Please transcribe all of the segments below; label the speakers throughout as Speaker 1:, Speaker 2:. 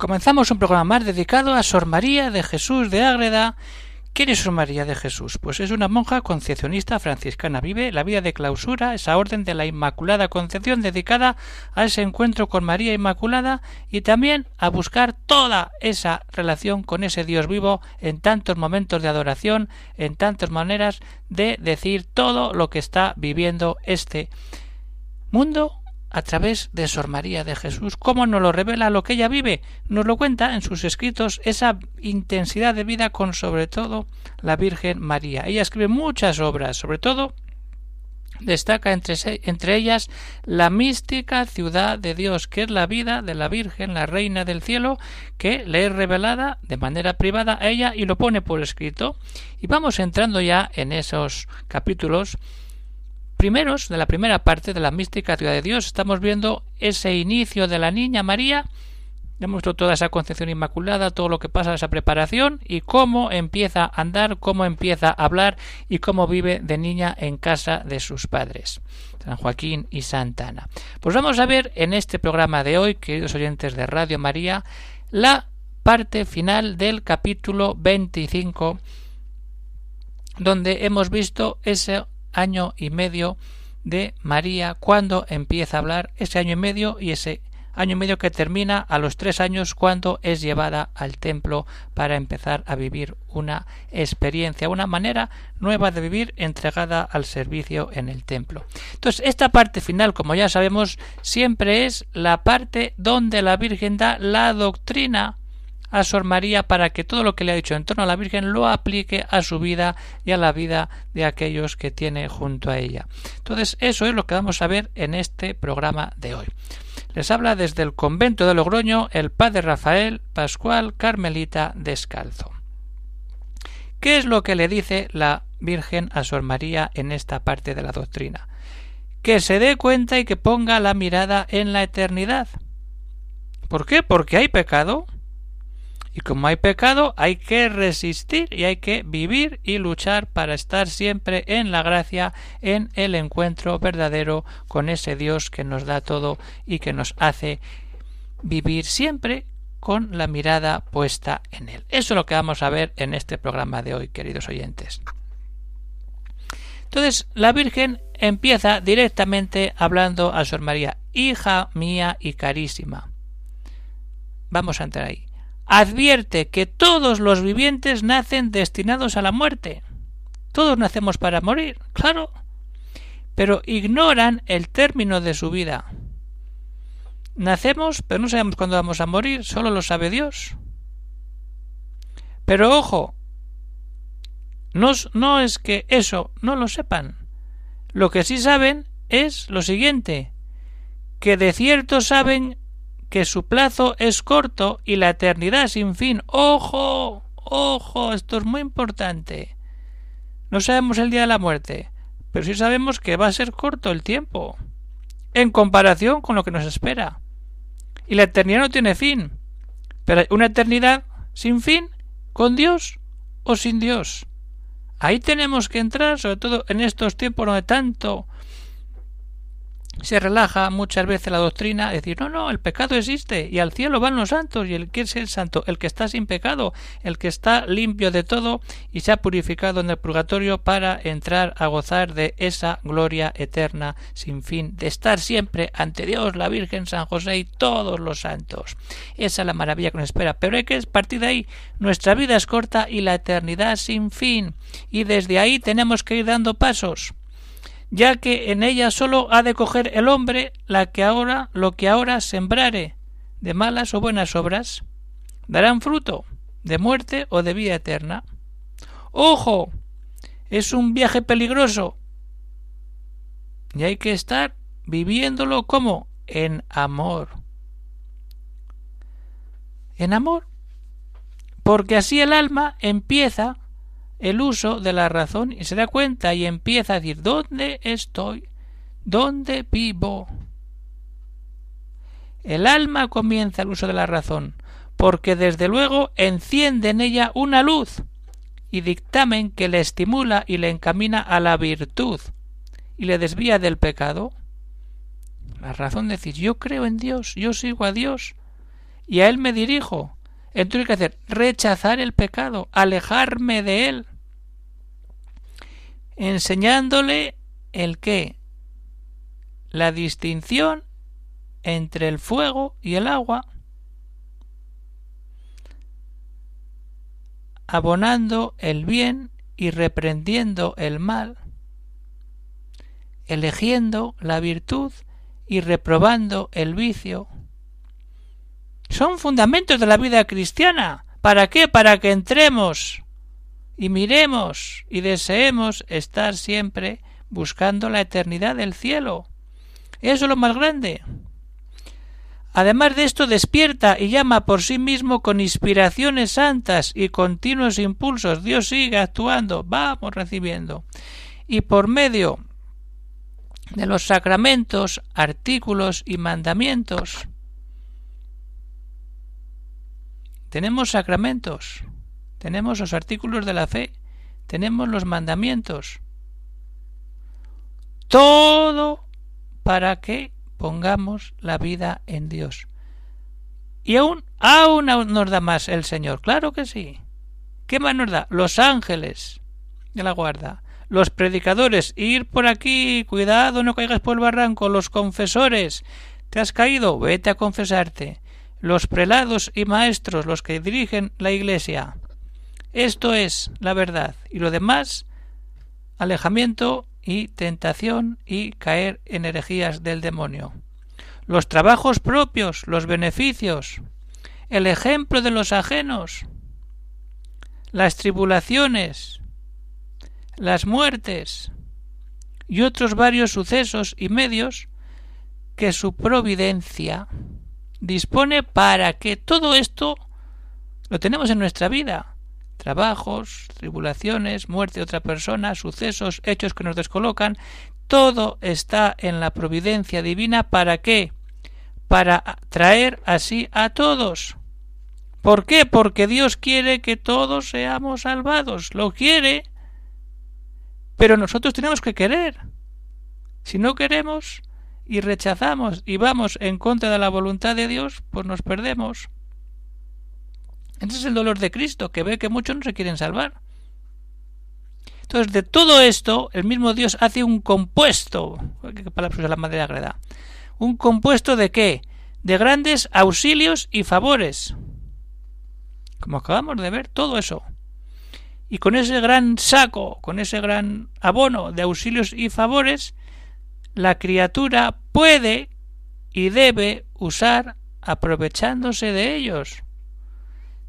Speaker 1: Comenzamos un programa más dedicado a Sor María de Jesús de Ágreda. ¿Quién es Sor María de Jesús? Pues es una monja concepcionista franciscana. Vive la vida de clausura, esa orden de la Inmaculada Concepción dedicada a ese encuentro con María Inmaculada y también a buscar toda esa relación con ese Dios vivo en tantos momentos de adoración, en tantas maneras de decir todo lo que está viviendo este mundo a través de Sor María de Jesús. ¿Cómo nos lo revela lo que ella vive? Nos lo cuenta en sus escritos esa intensidad de vida con sobre todo la Virgen María. Ella escribe muchas obras, sobre todo destaca entre, entre, ellas la mística ciudad de Dios, que es la vida de la Virgen, la Reina del Cielo, que le es revelada de manera privada a ella y lo pone por escrito. Y vamos entrando ya en esos capítulos primeros, de la primera parte de la mística ciudad de Dios, estamos viendo ese inicio de la niña María, hemos visto toda esa concepción inmaculada, todo lo que pasa, esa preparación y cómo empieza a andar, cómo empieza a hablar y cómo vive de niña en casa de sus padres, San Joaquín y Santa Ana. Pues vamos a ver en este programa de hoy, queridos oyentes de Radio María, la parte final del capítulo 25, donde hemos visto ese año y medio de María cuando empieza a hablar, ese año y medio y ese año y medio que termina a los tres años cuando es llevada al templo para empezar a vivir una experiencia, una manera nueva de vivir entregada al servicio en el templo. Entonces, esta parte final, como ya sabemos, siempre es la parte donde la Virgen da la doctrina a Sor María para que todo lo que le ha dicho en torno a la Virgen lo aplique a su vida y a la vida de aquellos que tiene junto a ella. Entonces, eso es lo que vamos a ver en este programa de hoy. Les habla desde el convento de Logroño el padre Rafael Pascual Carmelita Descalzo. ¿Qué es lo que le dice la Virgen a Sor María en esta parte de la doctrina? Que se dé cuenta y que ponga la mirada en la eternidad. ¿Por qué? Porque hay pecado. Y como hay pecado, hay que resistir y hay que vivir y luchar para estar siempre en la gracia, en el encuentro verdadero con ese Dios que nos da todo y que nos hace vivir siempre con la mirada puesta en Él. Eso es lo que vamos a ver en este programa de hoy, queridos oyentes. Entonces, la Virgen empieza directamente hablando a Sor María, hija mía y carísima. Vamos a entrar ahí advierte que todos los vivientes nacen destinados a la muerte. Todos nacemos para morir, claro, pero ignoran el término de su vida. Nacemos, pero no sabemos cuándo vamos a morir, solo lo sabe Dios. Pero ojo, no, no es que eso no lo sepan. Lo que sí saben es lo siguiente, que de cierto saben que su plazo es corto y la eternidad sin fin. ¡Ojo! ¡Ojo! Esto es muy importante. No sabemos el día de la muerte, pero sí sabemos que va a ser corto el tiempo, en comparación con lo que nos espera. Y la eternidad no tiene fin, pero una eternidad sin fin, con Dios o sin Dios. Ahí tenemos que entrar, sobre todo en estos tiempos donde tanto se relaja muchas veces la doctrina, decir, no, no, el pecado existe y al cielo van los santos y el que es el santo, el que está sin pecado, el que está limpio de todo y se ha purificado en el purgatorio para entrar a gozar de esa gloria eterna sin fin, de estar siempre ante Dios, la Virgen, San José y todos los santos. Esa es la maravilla que nos espera, pero hay que partir de ahí. Nuestra vida es corta y la eternidad sin fin y desde ahí tenemos que ir dando pasos ya que en ella sólo ha de coger el hombre la que ahora lo que ahora sembrare de malas o buenas obras darán fruto de muerte o de vida eterna. ¡Ojo! Es un viaje peligroso. Y hay que estar viviéndolo como en amor. en amor. Porque así el alma empieza el uso de la razón y se da cuenta y empieza a decir ¿dónde estoy? ¿Dónde vivo? El alma comienza el uso de la razón, porque desde luego enciende en ella una luz y dictamen que le estimula y le encamina a la virtud y le desvía del pecado. La razón de decir yo creo en Dios, yo sigo a Dios y a Él me dirijo. Entonces, ¿qué hacer? Rechazar el pecado, alejarme de Él, enseñándole el qué, la distinción entre el fuego y el agua, abonando el bien y reprendiendo el mal, eligiendo la virtud y reprobando el vicio. Son fundamentos de la vida cristiana. ¿Para qué? Para que entremos y miremos y deseemos estar siempre buscando la eternidad del cielo. Eso es lo más grande. Además de esto despierta y llama por sí mismo con inspiraciones santas y continuos impulsos. Dios sigue actuando, vamos recibiendo. Y por medio de los sacramentos, artículos y mandamientos, tenemos sacramentos, tenemos los artículos de la fe, tenemos los mandamientos. Todo para que pongamos la vida en Dios. Y aún, aún nos da más el Señor, claro que sí. ¿Qué más nos da? Los ángeles de la guarda, los predicadores, ir por aquí, cuidado, no caigas por el barranco, los confesores, ¿te has caído? Vete a confesarte. Los prelados y maestros, los que dirigen la iglesia. Esto es la verdad. Y lo demás, alejamiento y tentación y caer en herejías del demonio. Los trabajos propios, los beneficios, el ejemplo de los ajenos, las tribulaciones, las muertes. Y otros varios sucesos y medios que su providencia dispone para que todo esto lo tenemos en nuestra vida trabajos, tribulaciones, muerte de otra persona, sucesos, hechos que nos descolocan, todo está en la providencia divina para qué? Para traer así a todos. ¿Por qué? Porque Dios quiere que todos seamos salvados. Lo quiere. Pero nosotros tenemos que querer. Si no queremos y rechazamos y vamos en contra de la voluntad de Dios, pues nos perdemos. Ese es el dolor de Cristo, que ve que muchos no se quieren salvar. Entonces, de todo esto, el mismo Dios hace un compuesto. ¿Qué palabra usa la madre agreda? ¿Un compuesto de qué? De grandes auxilios y favores. Como acabamos de ver, todo eso. Y con ese gran saco, con ese gran abono de auxilios y favores, la criatura puede y debe usar aprovechándose de ellos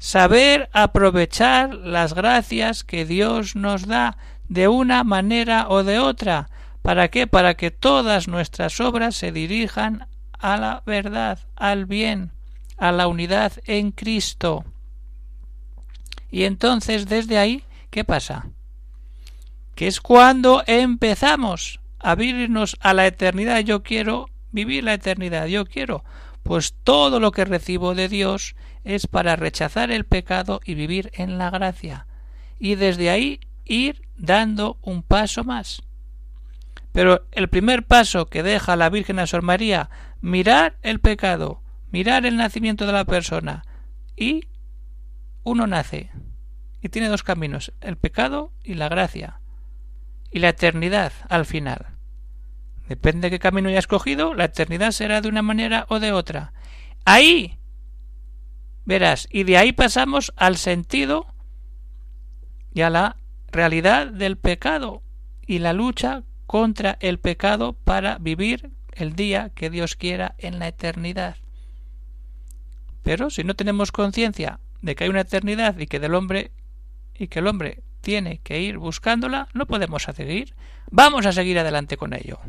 Speaker 1: saber aprovechar las gracias que Dios nos da de una manera o de otra. ¿Para qué? Para que todas nuestras obras se dirijan a la verdad, al bien, a la unidad en Cristo. Y entonces desde ahí, ¿qué pasa? Que es cuando empezamos a vivirnos a la eternidad. Yo quiero vivir la eternidad, yo quiero. Pues todo lo que recibo de Dios es para rechazar el pecado y vivir en la gracia, y desde ahí ir dando un paso más. Pero el primer paso que deja la Virgen a Sor María, mirar el pecado, mirar el nacimiento de la persona, y uno nace, y tiene dos caminos, el pecado y la gracia, y la eternidad al final. Depende de qué camino haya escogido, la eternidad será de una manera o de otra. Ahí Verás, y de ahí pasamos al sentido y a la realidad del pecado y la lucha contra el pecado para vivir el día que Dios quiera en la eternidad. Pero si no tenemos conciencia de que hay una eternidad y que del hombre y que el hombre tiene que ir buscándola, no podemos seguir. Vamos a seguir adelante con ello.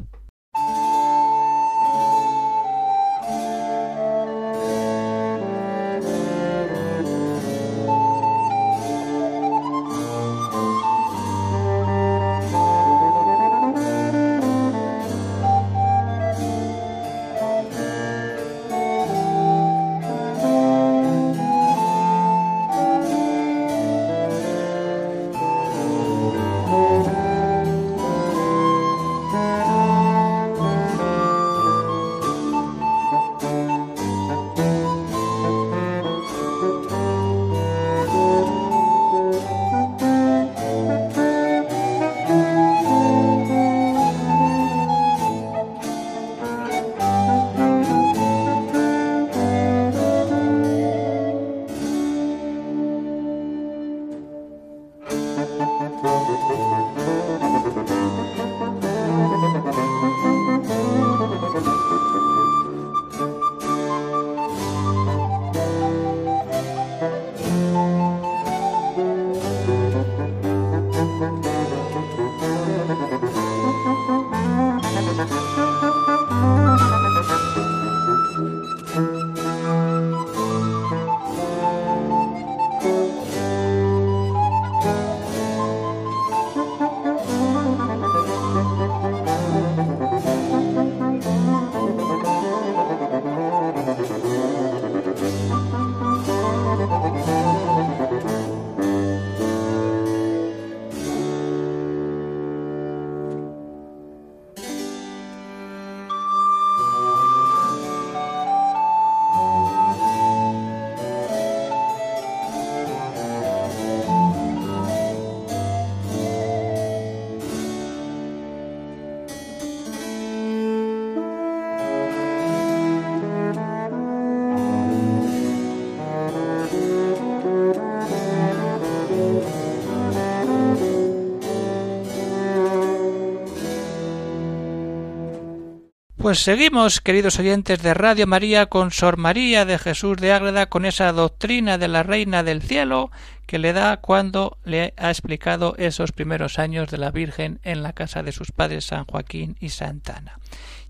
Speaker 1: Pues seguimos, queridos oyentes de Radio María, con Sor María de Jesús de Ágreda, con esa doctrina de la Reina del Cielo que le da cuando le ha explicado esos primeros años de la Virgen en la casa de sus padres San Joaquín y Santana.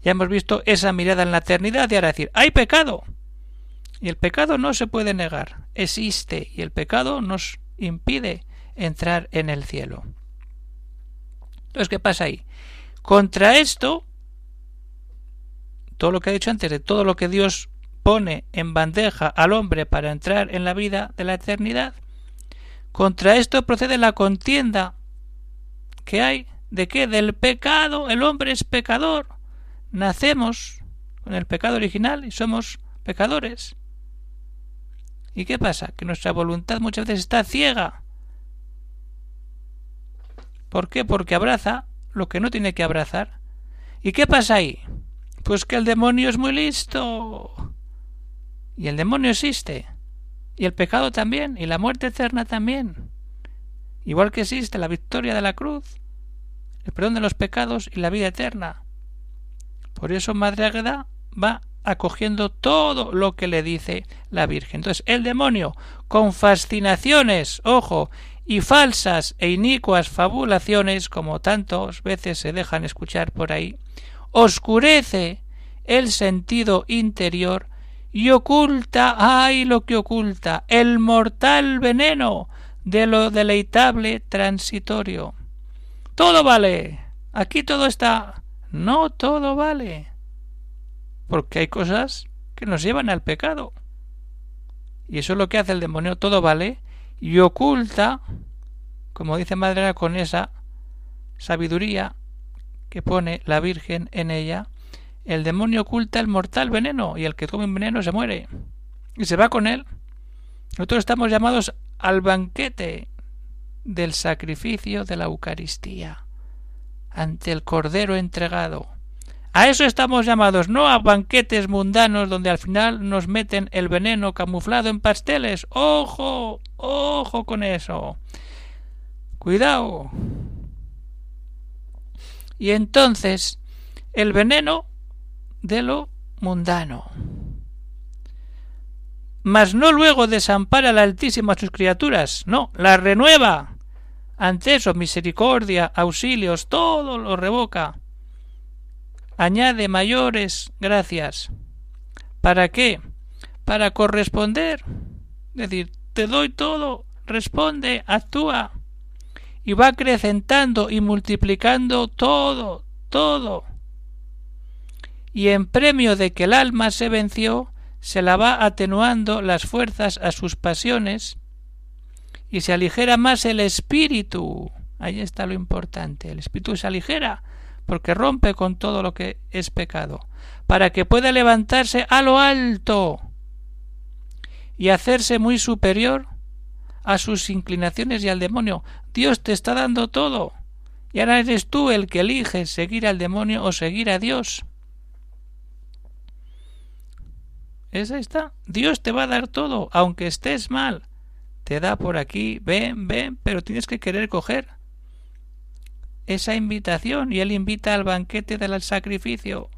Speaker 1: Ya hemos visto esa mirada en la eternidad y ahora decir, hay pecado. Y el pecado no se puede negar, existe y el pecado nos impide entrar en el cielo. Entonces, ¿qué pasa ahí? Contra esto, todo lo que ha dicho antes, de todo lo que Dios pone en bandeja al hombre para entrar en la vida de la eternidad, contra esto procede la contienda que hay de que del pecado el hombre es pecador. Nacemos con el pecado original y somos pecadores. ¿Y qué pasa? Que nuestra voluntad muchas veces está ciega. ¿Por qué? Porque abraza lo que no tiene que abrazar. ¿Y qué pasa ahí? Pues que el demonio es muy listo. Y el demonio existe. Y el pecado también. Y la muerte eterna también. Igual que existe la victoria de la cruz, el perdón de los pecados y la vida eterna. Por eso Madre Águeda va acogiendo todo lo que le dice la Virgen. Entonces, el demonio, con fascinaciones, ojo, y falsas e inicuas fabulaciones, como tantas veces se dejan escuchar por ahí, oscurece el sentido interior y oculta, ay lo que oculta, el mortal veneno de lo deleitable transitorio. Todo vale. Aquí todo está. No todo vale. Porque hay cosas que nos llevan al pecado. Y eso es lo que hace el demonio. Todo vale. Y oculta, como dice Madre con esa sabiduría, que pone la Virgen en ella, el demonio oculta el mortal veneno y el que come veneno se muere y se va con él. Nosotros estamos llamados al banquete del sacrificio de la Eucaristía ante el Cordero entregado. A eso estamos llamados, no a banquetes mundanos donde al final nos meten el veneno camuflado en pasteles. ¡Ojo! ¡Ojo con eso! Cuidado. Y entonces el veneno de lo mundano. Mas no luego desampara al Altísimo a sus criaturas, no, la renueva. Ante eso, misericordia, auxilios, todo lo revoca. Añade mayores gracias. ¿Para qué? Para corresponder. Es decir, te doy todo, responde, actúa y va acrecentando y multiplicando todo, todo. Y en premio de que el alma se venció, se la va atenuando las fuerzas a sus pasiones y se aligera más el espíritu. Ahí está lo importante. El espíritu se aligera porque rompe con todo lo que es pecado, para que pueda levantarse a lo alto y hacerse muy superior a sus inclinaciones y al demonio. Dios te está dando todo. Y ahora eres tú el que elige seguir al demonio o seguir a Dios. Esa está. Dios te va a dar todo, aunque estés mal. Te da por aquí, ven, ven, pero tienes que querer coger esa invitación y Él invita al banquete del sacrificio,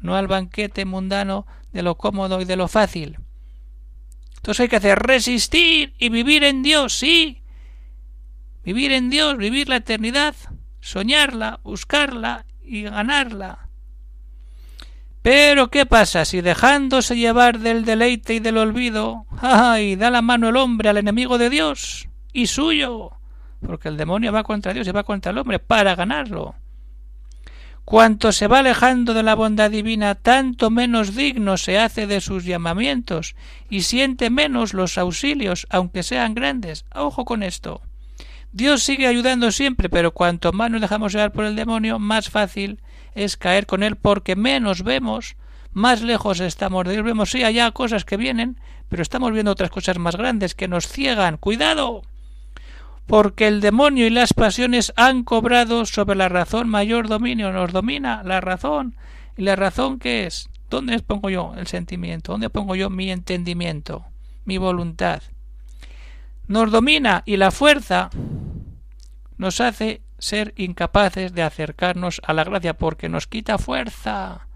Speaker 1: no al banquete mundano de lo cómodo y de lo fácil. Entonces hay que hacer resistir y vivir en Dios, sí. Vivir en Dios, vivir la eternidad, soñarla, buscarla y ganarla. Pero ¿qué pasa si dejándose llevar del deleite y del olvido, ay, da la mano el hombre al enemigo de Dios y suyo? Porque el demonio va contra Dios y va contra el hombre para ganarlo. Cuanto se va alejando de la bondad divina, tanto menos digno se hace de sus llamamientos y siente menos los auxilios, aunque sean grandes. Ojo con esto. Dios sigue ayudando siempre, pero cuanto más nos dejamos llevar por el demonio, más fácil es caer con él, porque menos vemos, más lejos estamos de Dios. Vemos, sí, allá cosas que vienen, pero estamos viendo otras cosas más grandes que nos ciegan. ¡Cuidado! Porque el demonio y las pasiones han cobrado sobre la razón mayor dominio, nos domina la razón. ¿Y la razón qué es? ¿Dónde pongo yo el sentimiento? ¿Dónde pongo yo mi entendimiento, mi voluntad? Nos domina y la fuerza nos hace ser incapaces de acercarnos a la gracia porque nos quita fuerza.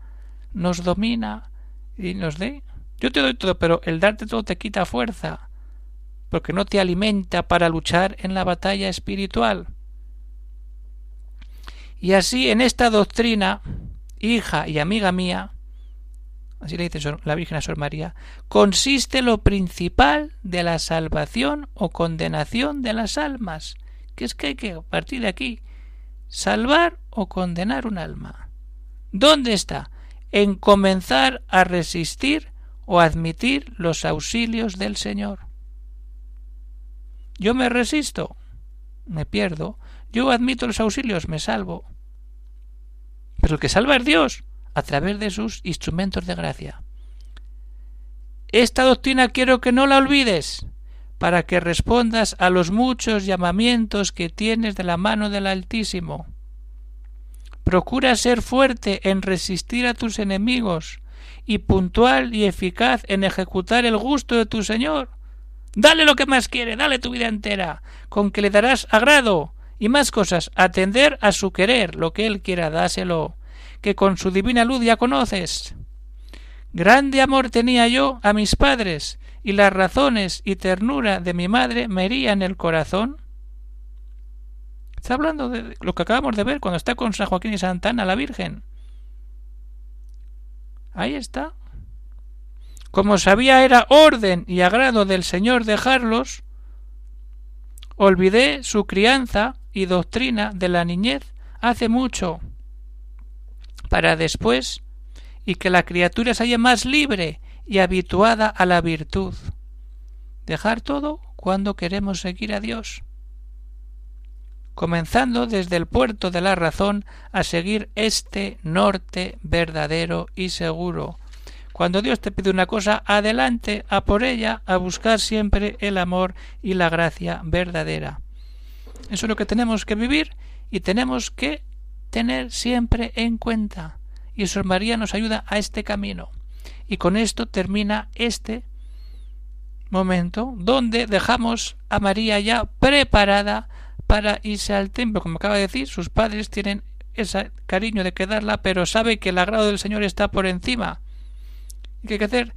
Speaker 1: nos domina y nos dé. Yo te doy todo, pero el darte todo te quita fuerza, porque no te alimenta para luchar en la batalla espiritual. Y así en esta doctrina, hija y amiga mía, así le dice la Virgen a Sor María, consiste lo principal de la salvación o condenación de las almas, que es que hay que partir de aquí, salvar o condenar un alma. ¿Dónde está? En comenzar a resistir o admitir los auxilios del Señor. Yo me resisto, me pierdo. Yo admito los auxilios, me salvo. Pero el que salva es Dios, a través de sus instrumentos de gracia. Esta doctrina quiero que no la olvides, para que respondas a los muchos llamamientos que tienes de la mano del Altísimo. Procura ser fuerte en resistir a tus enemigos y puntual y eficaz en ejecutar el gusto de tu Señor. Dale lo que más quiere, dale tu vida entera, con que le darás agrado y más cosas, atender a su querer, lo que él quiera, dáselo, que con su divina luz ya conoces. Grande amor tenía yo a mis padres, y las razones y ternura de mi madre me herían el corazón. Está hablando de lo que acabamos de ver cuando está con San Joaquín y Santana la Virgen. Ahí está. Como sabía era orden y agrado del Señor dejarlos, olvidé su crianza y doctrina de la niñez hace mucho, para después, y que la criatura se haya más libre y habituada a la virtud. Dejar todo cuando queremos seguir a Dios. Comenzando desde el puerto de la razón a seguir este norte verdadero y seguro, cuando Dios te pide una cosa, adelante a por ella, a buscar siempre el amor y la gracia verdadera. Eso es lo que tenemos que vivir y tenemos que tener siempre en cuenta. Y Sor María nos ayuda a este camino. Y con esto termina este momento donde dejamos a María ya preparada para irse al templo. Como acaba de decir, sus padres tienen ese cariño de quedarla, pero sabe que el agrado del Señor está por encima ¿Qué hay que hacer?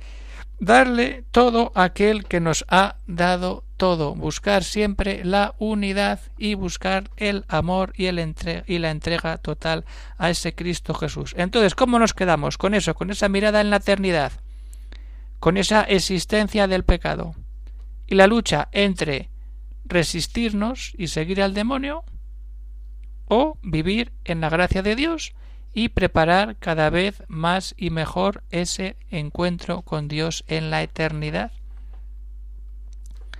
Speaker 1: Darle todo a aquel que nos ha dado todo, buscar siempre la unidad y buscar el amor y, el y la entrega total a ese Cristo Jesús. Entonces, ¿cómo nos quedamos con eso, con esa mirada en la eternidad, con esa existencia del pecado y la lucha entre resistirnos y seguir al demonio o vivir en la gracia de Dios y preparar cada vez más y mejor ese encuentro con Dios en la eternidad.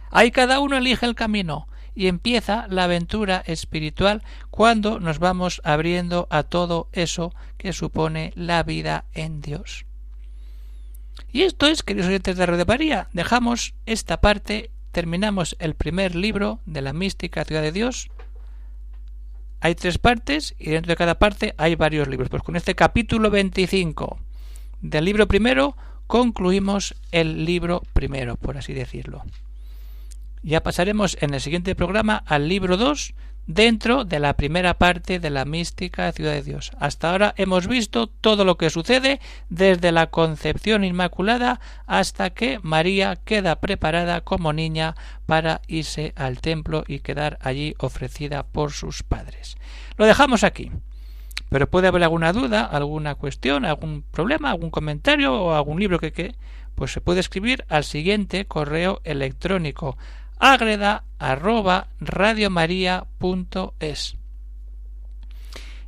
Speaker 1: Ahí cada uno elige el camino y empieza la aventura espiritual cuando nos vamos abriendo a todo eso que supone la vida en Dios. Y esto es, queridos oyentes de Radio María, dejamos esta parte, terminamos el primer libro de la mística ciudad de Dios, hay tres partes y dentro de cada parte hay varios libros. Pues con este capítulo 25 del libro primero concluimos el libro primero, por así decirlo. Ya pasaremos en el siguiente programa al libro 2 dentro de la primera parte de la mística Ciudad de Dios. Hasta ahora hemos visto todo lo que sucede desde la concepción inmaculada hasta que María queda preparada como niña para irse al templo y quedar allí ofrecida por sus padres. Lo dejamos aquí. Pero puede haber alguna duda, alguna cuestión, algún problema, algún comentario o algún libro que, que pues se puede escribir al siguiente correo electrónico agreda arroba radiomaria.es.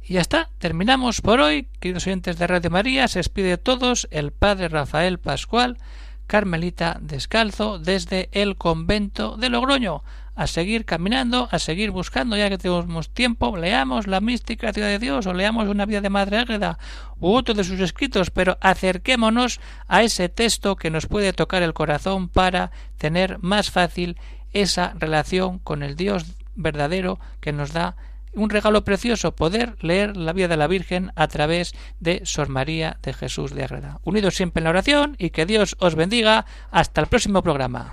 Speaker 1: Y ya está, terminamos por hoy, queridos oyentes de Radio María, se despide de todos el padre Rafael Pascual, Carmelita Descalzo, desde el convento de Logroño. A seguir caminando, a seguir buscando, ya que tenemos tiempo, leamos la mística ciudad de Dios o leamos una vida de Madre Ágreda u otro de sus escritos, pero acerquémonos a ese texto que nos puede tocar el corazón para tener más fácil esa relación con el Dios verdadero que nos da un regalo precioso poder leer la vida de la Virgen a través de Sor María de Jesús de Agreda. Unidos siempre en la oración y que Dios os bendiga. Hasta el próximo programa.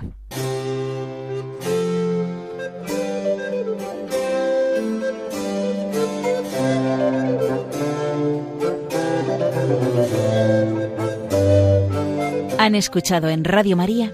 Speaker 2: Han escuchado en Radio María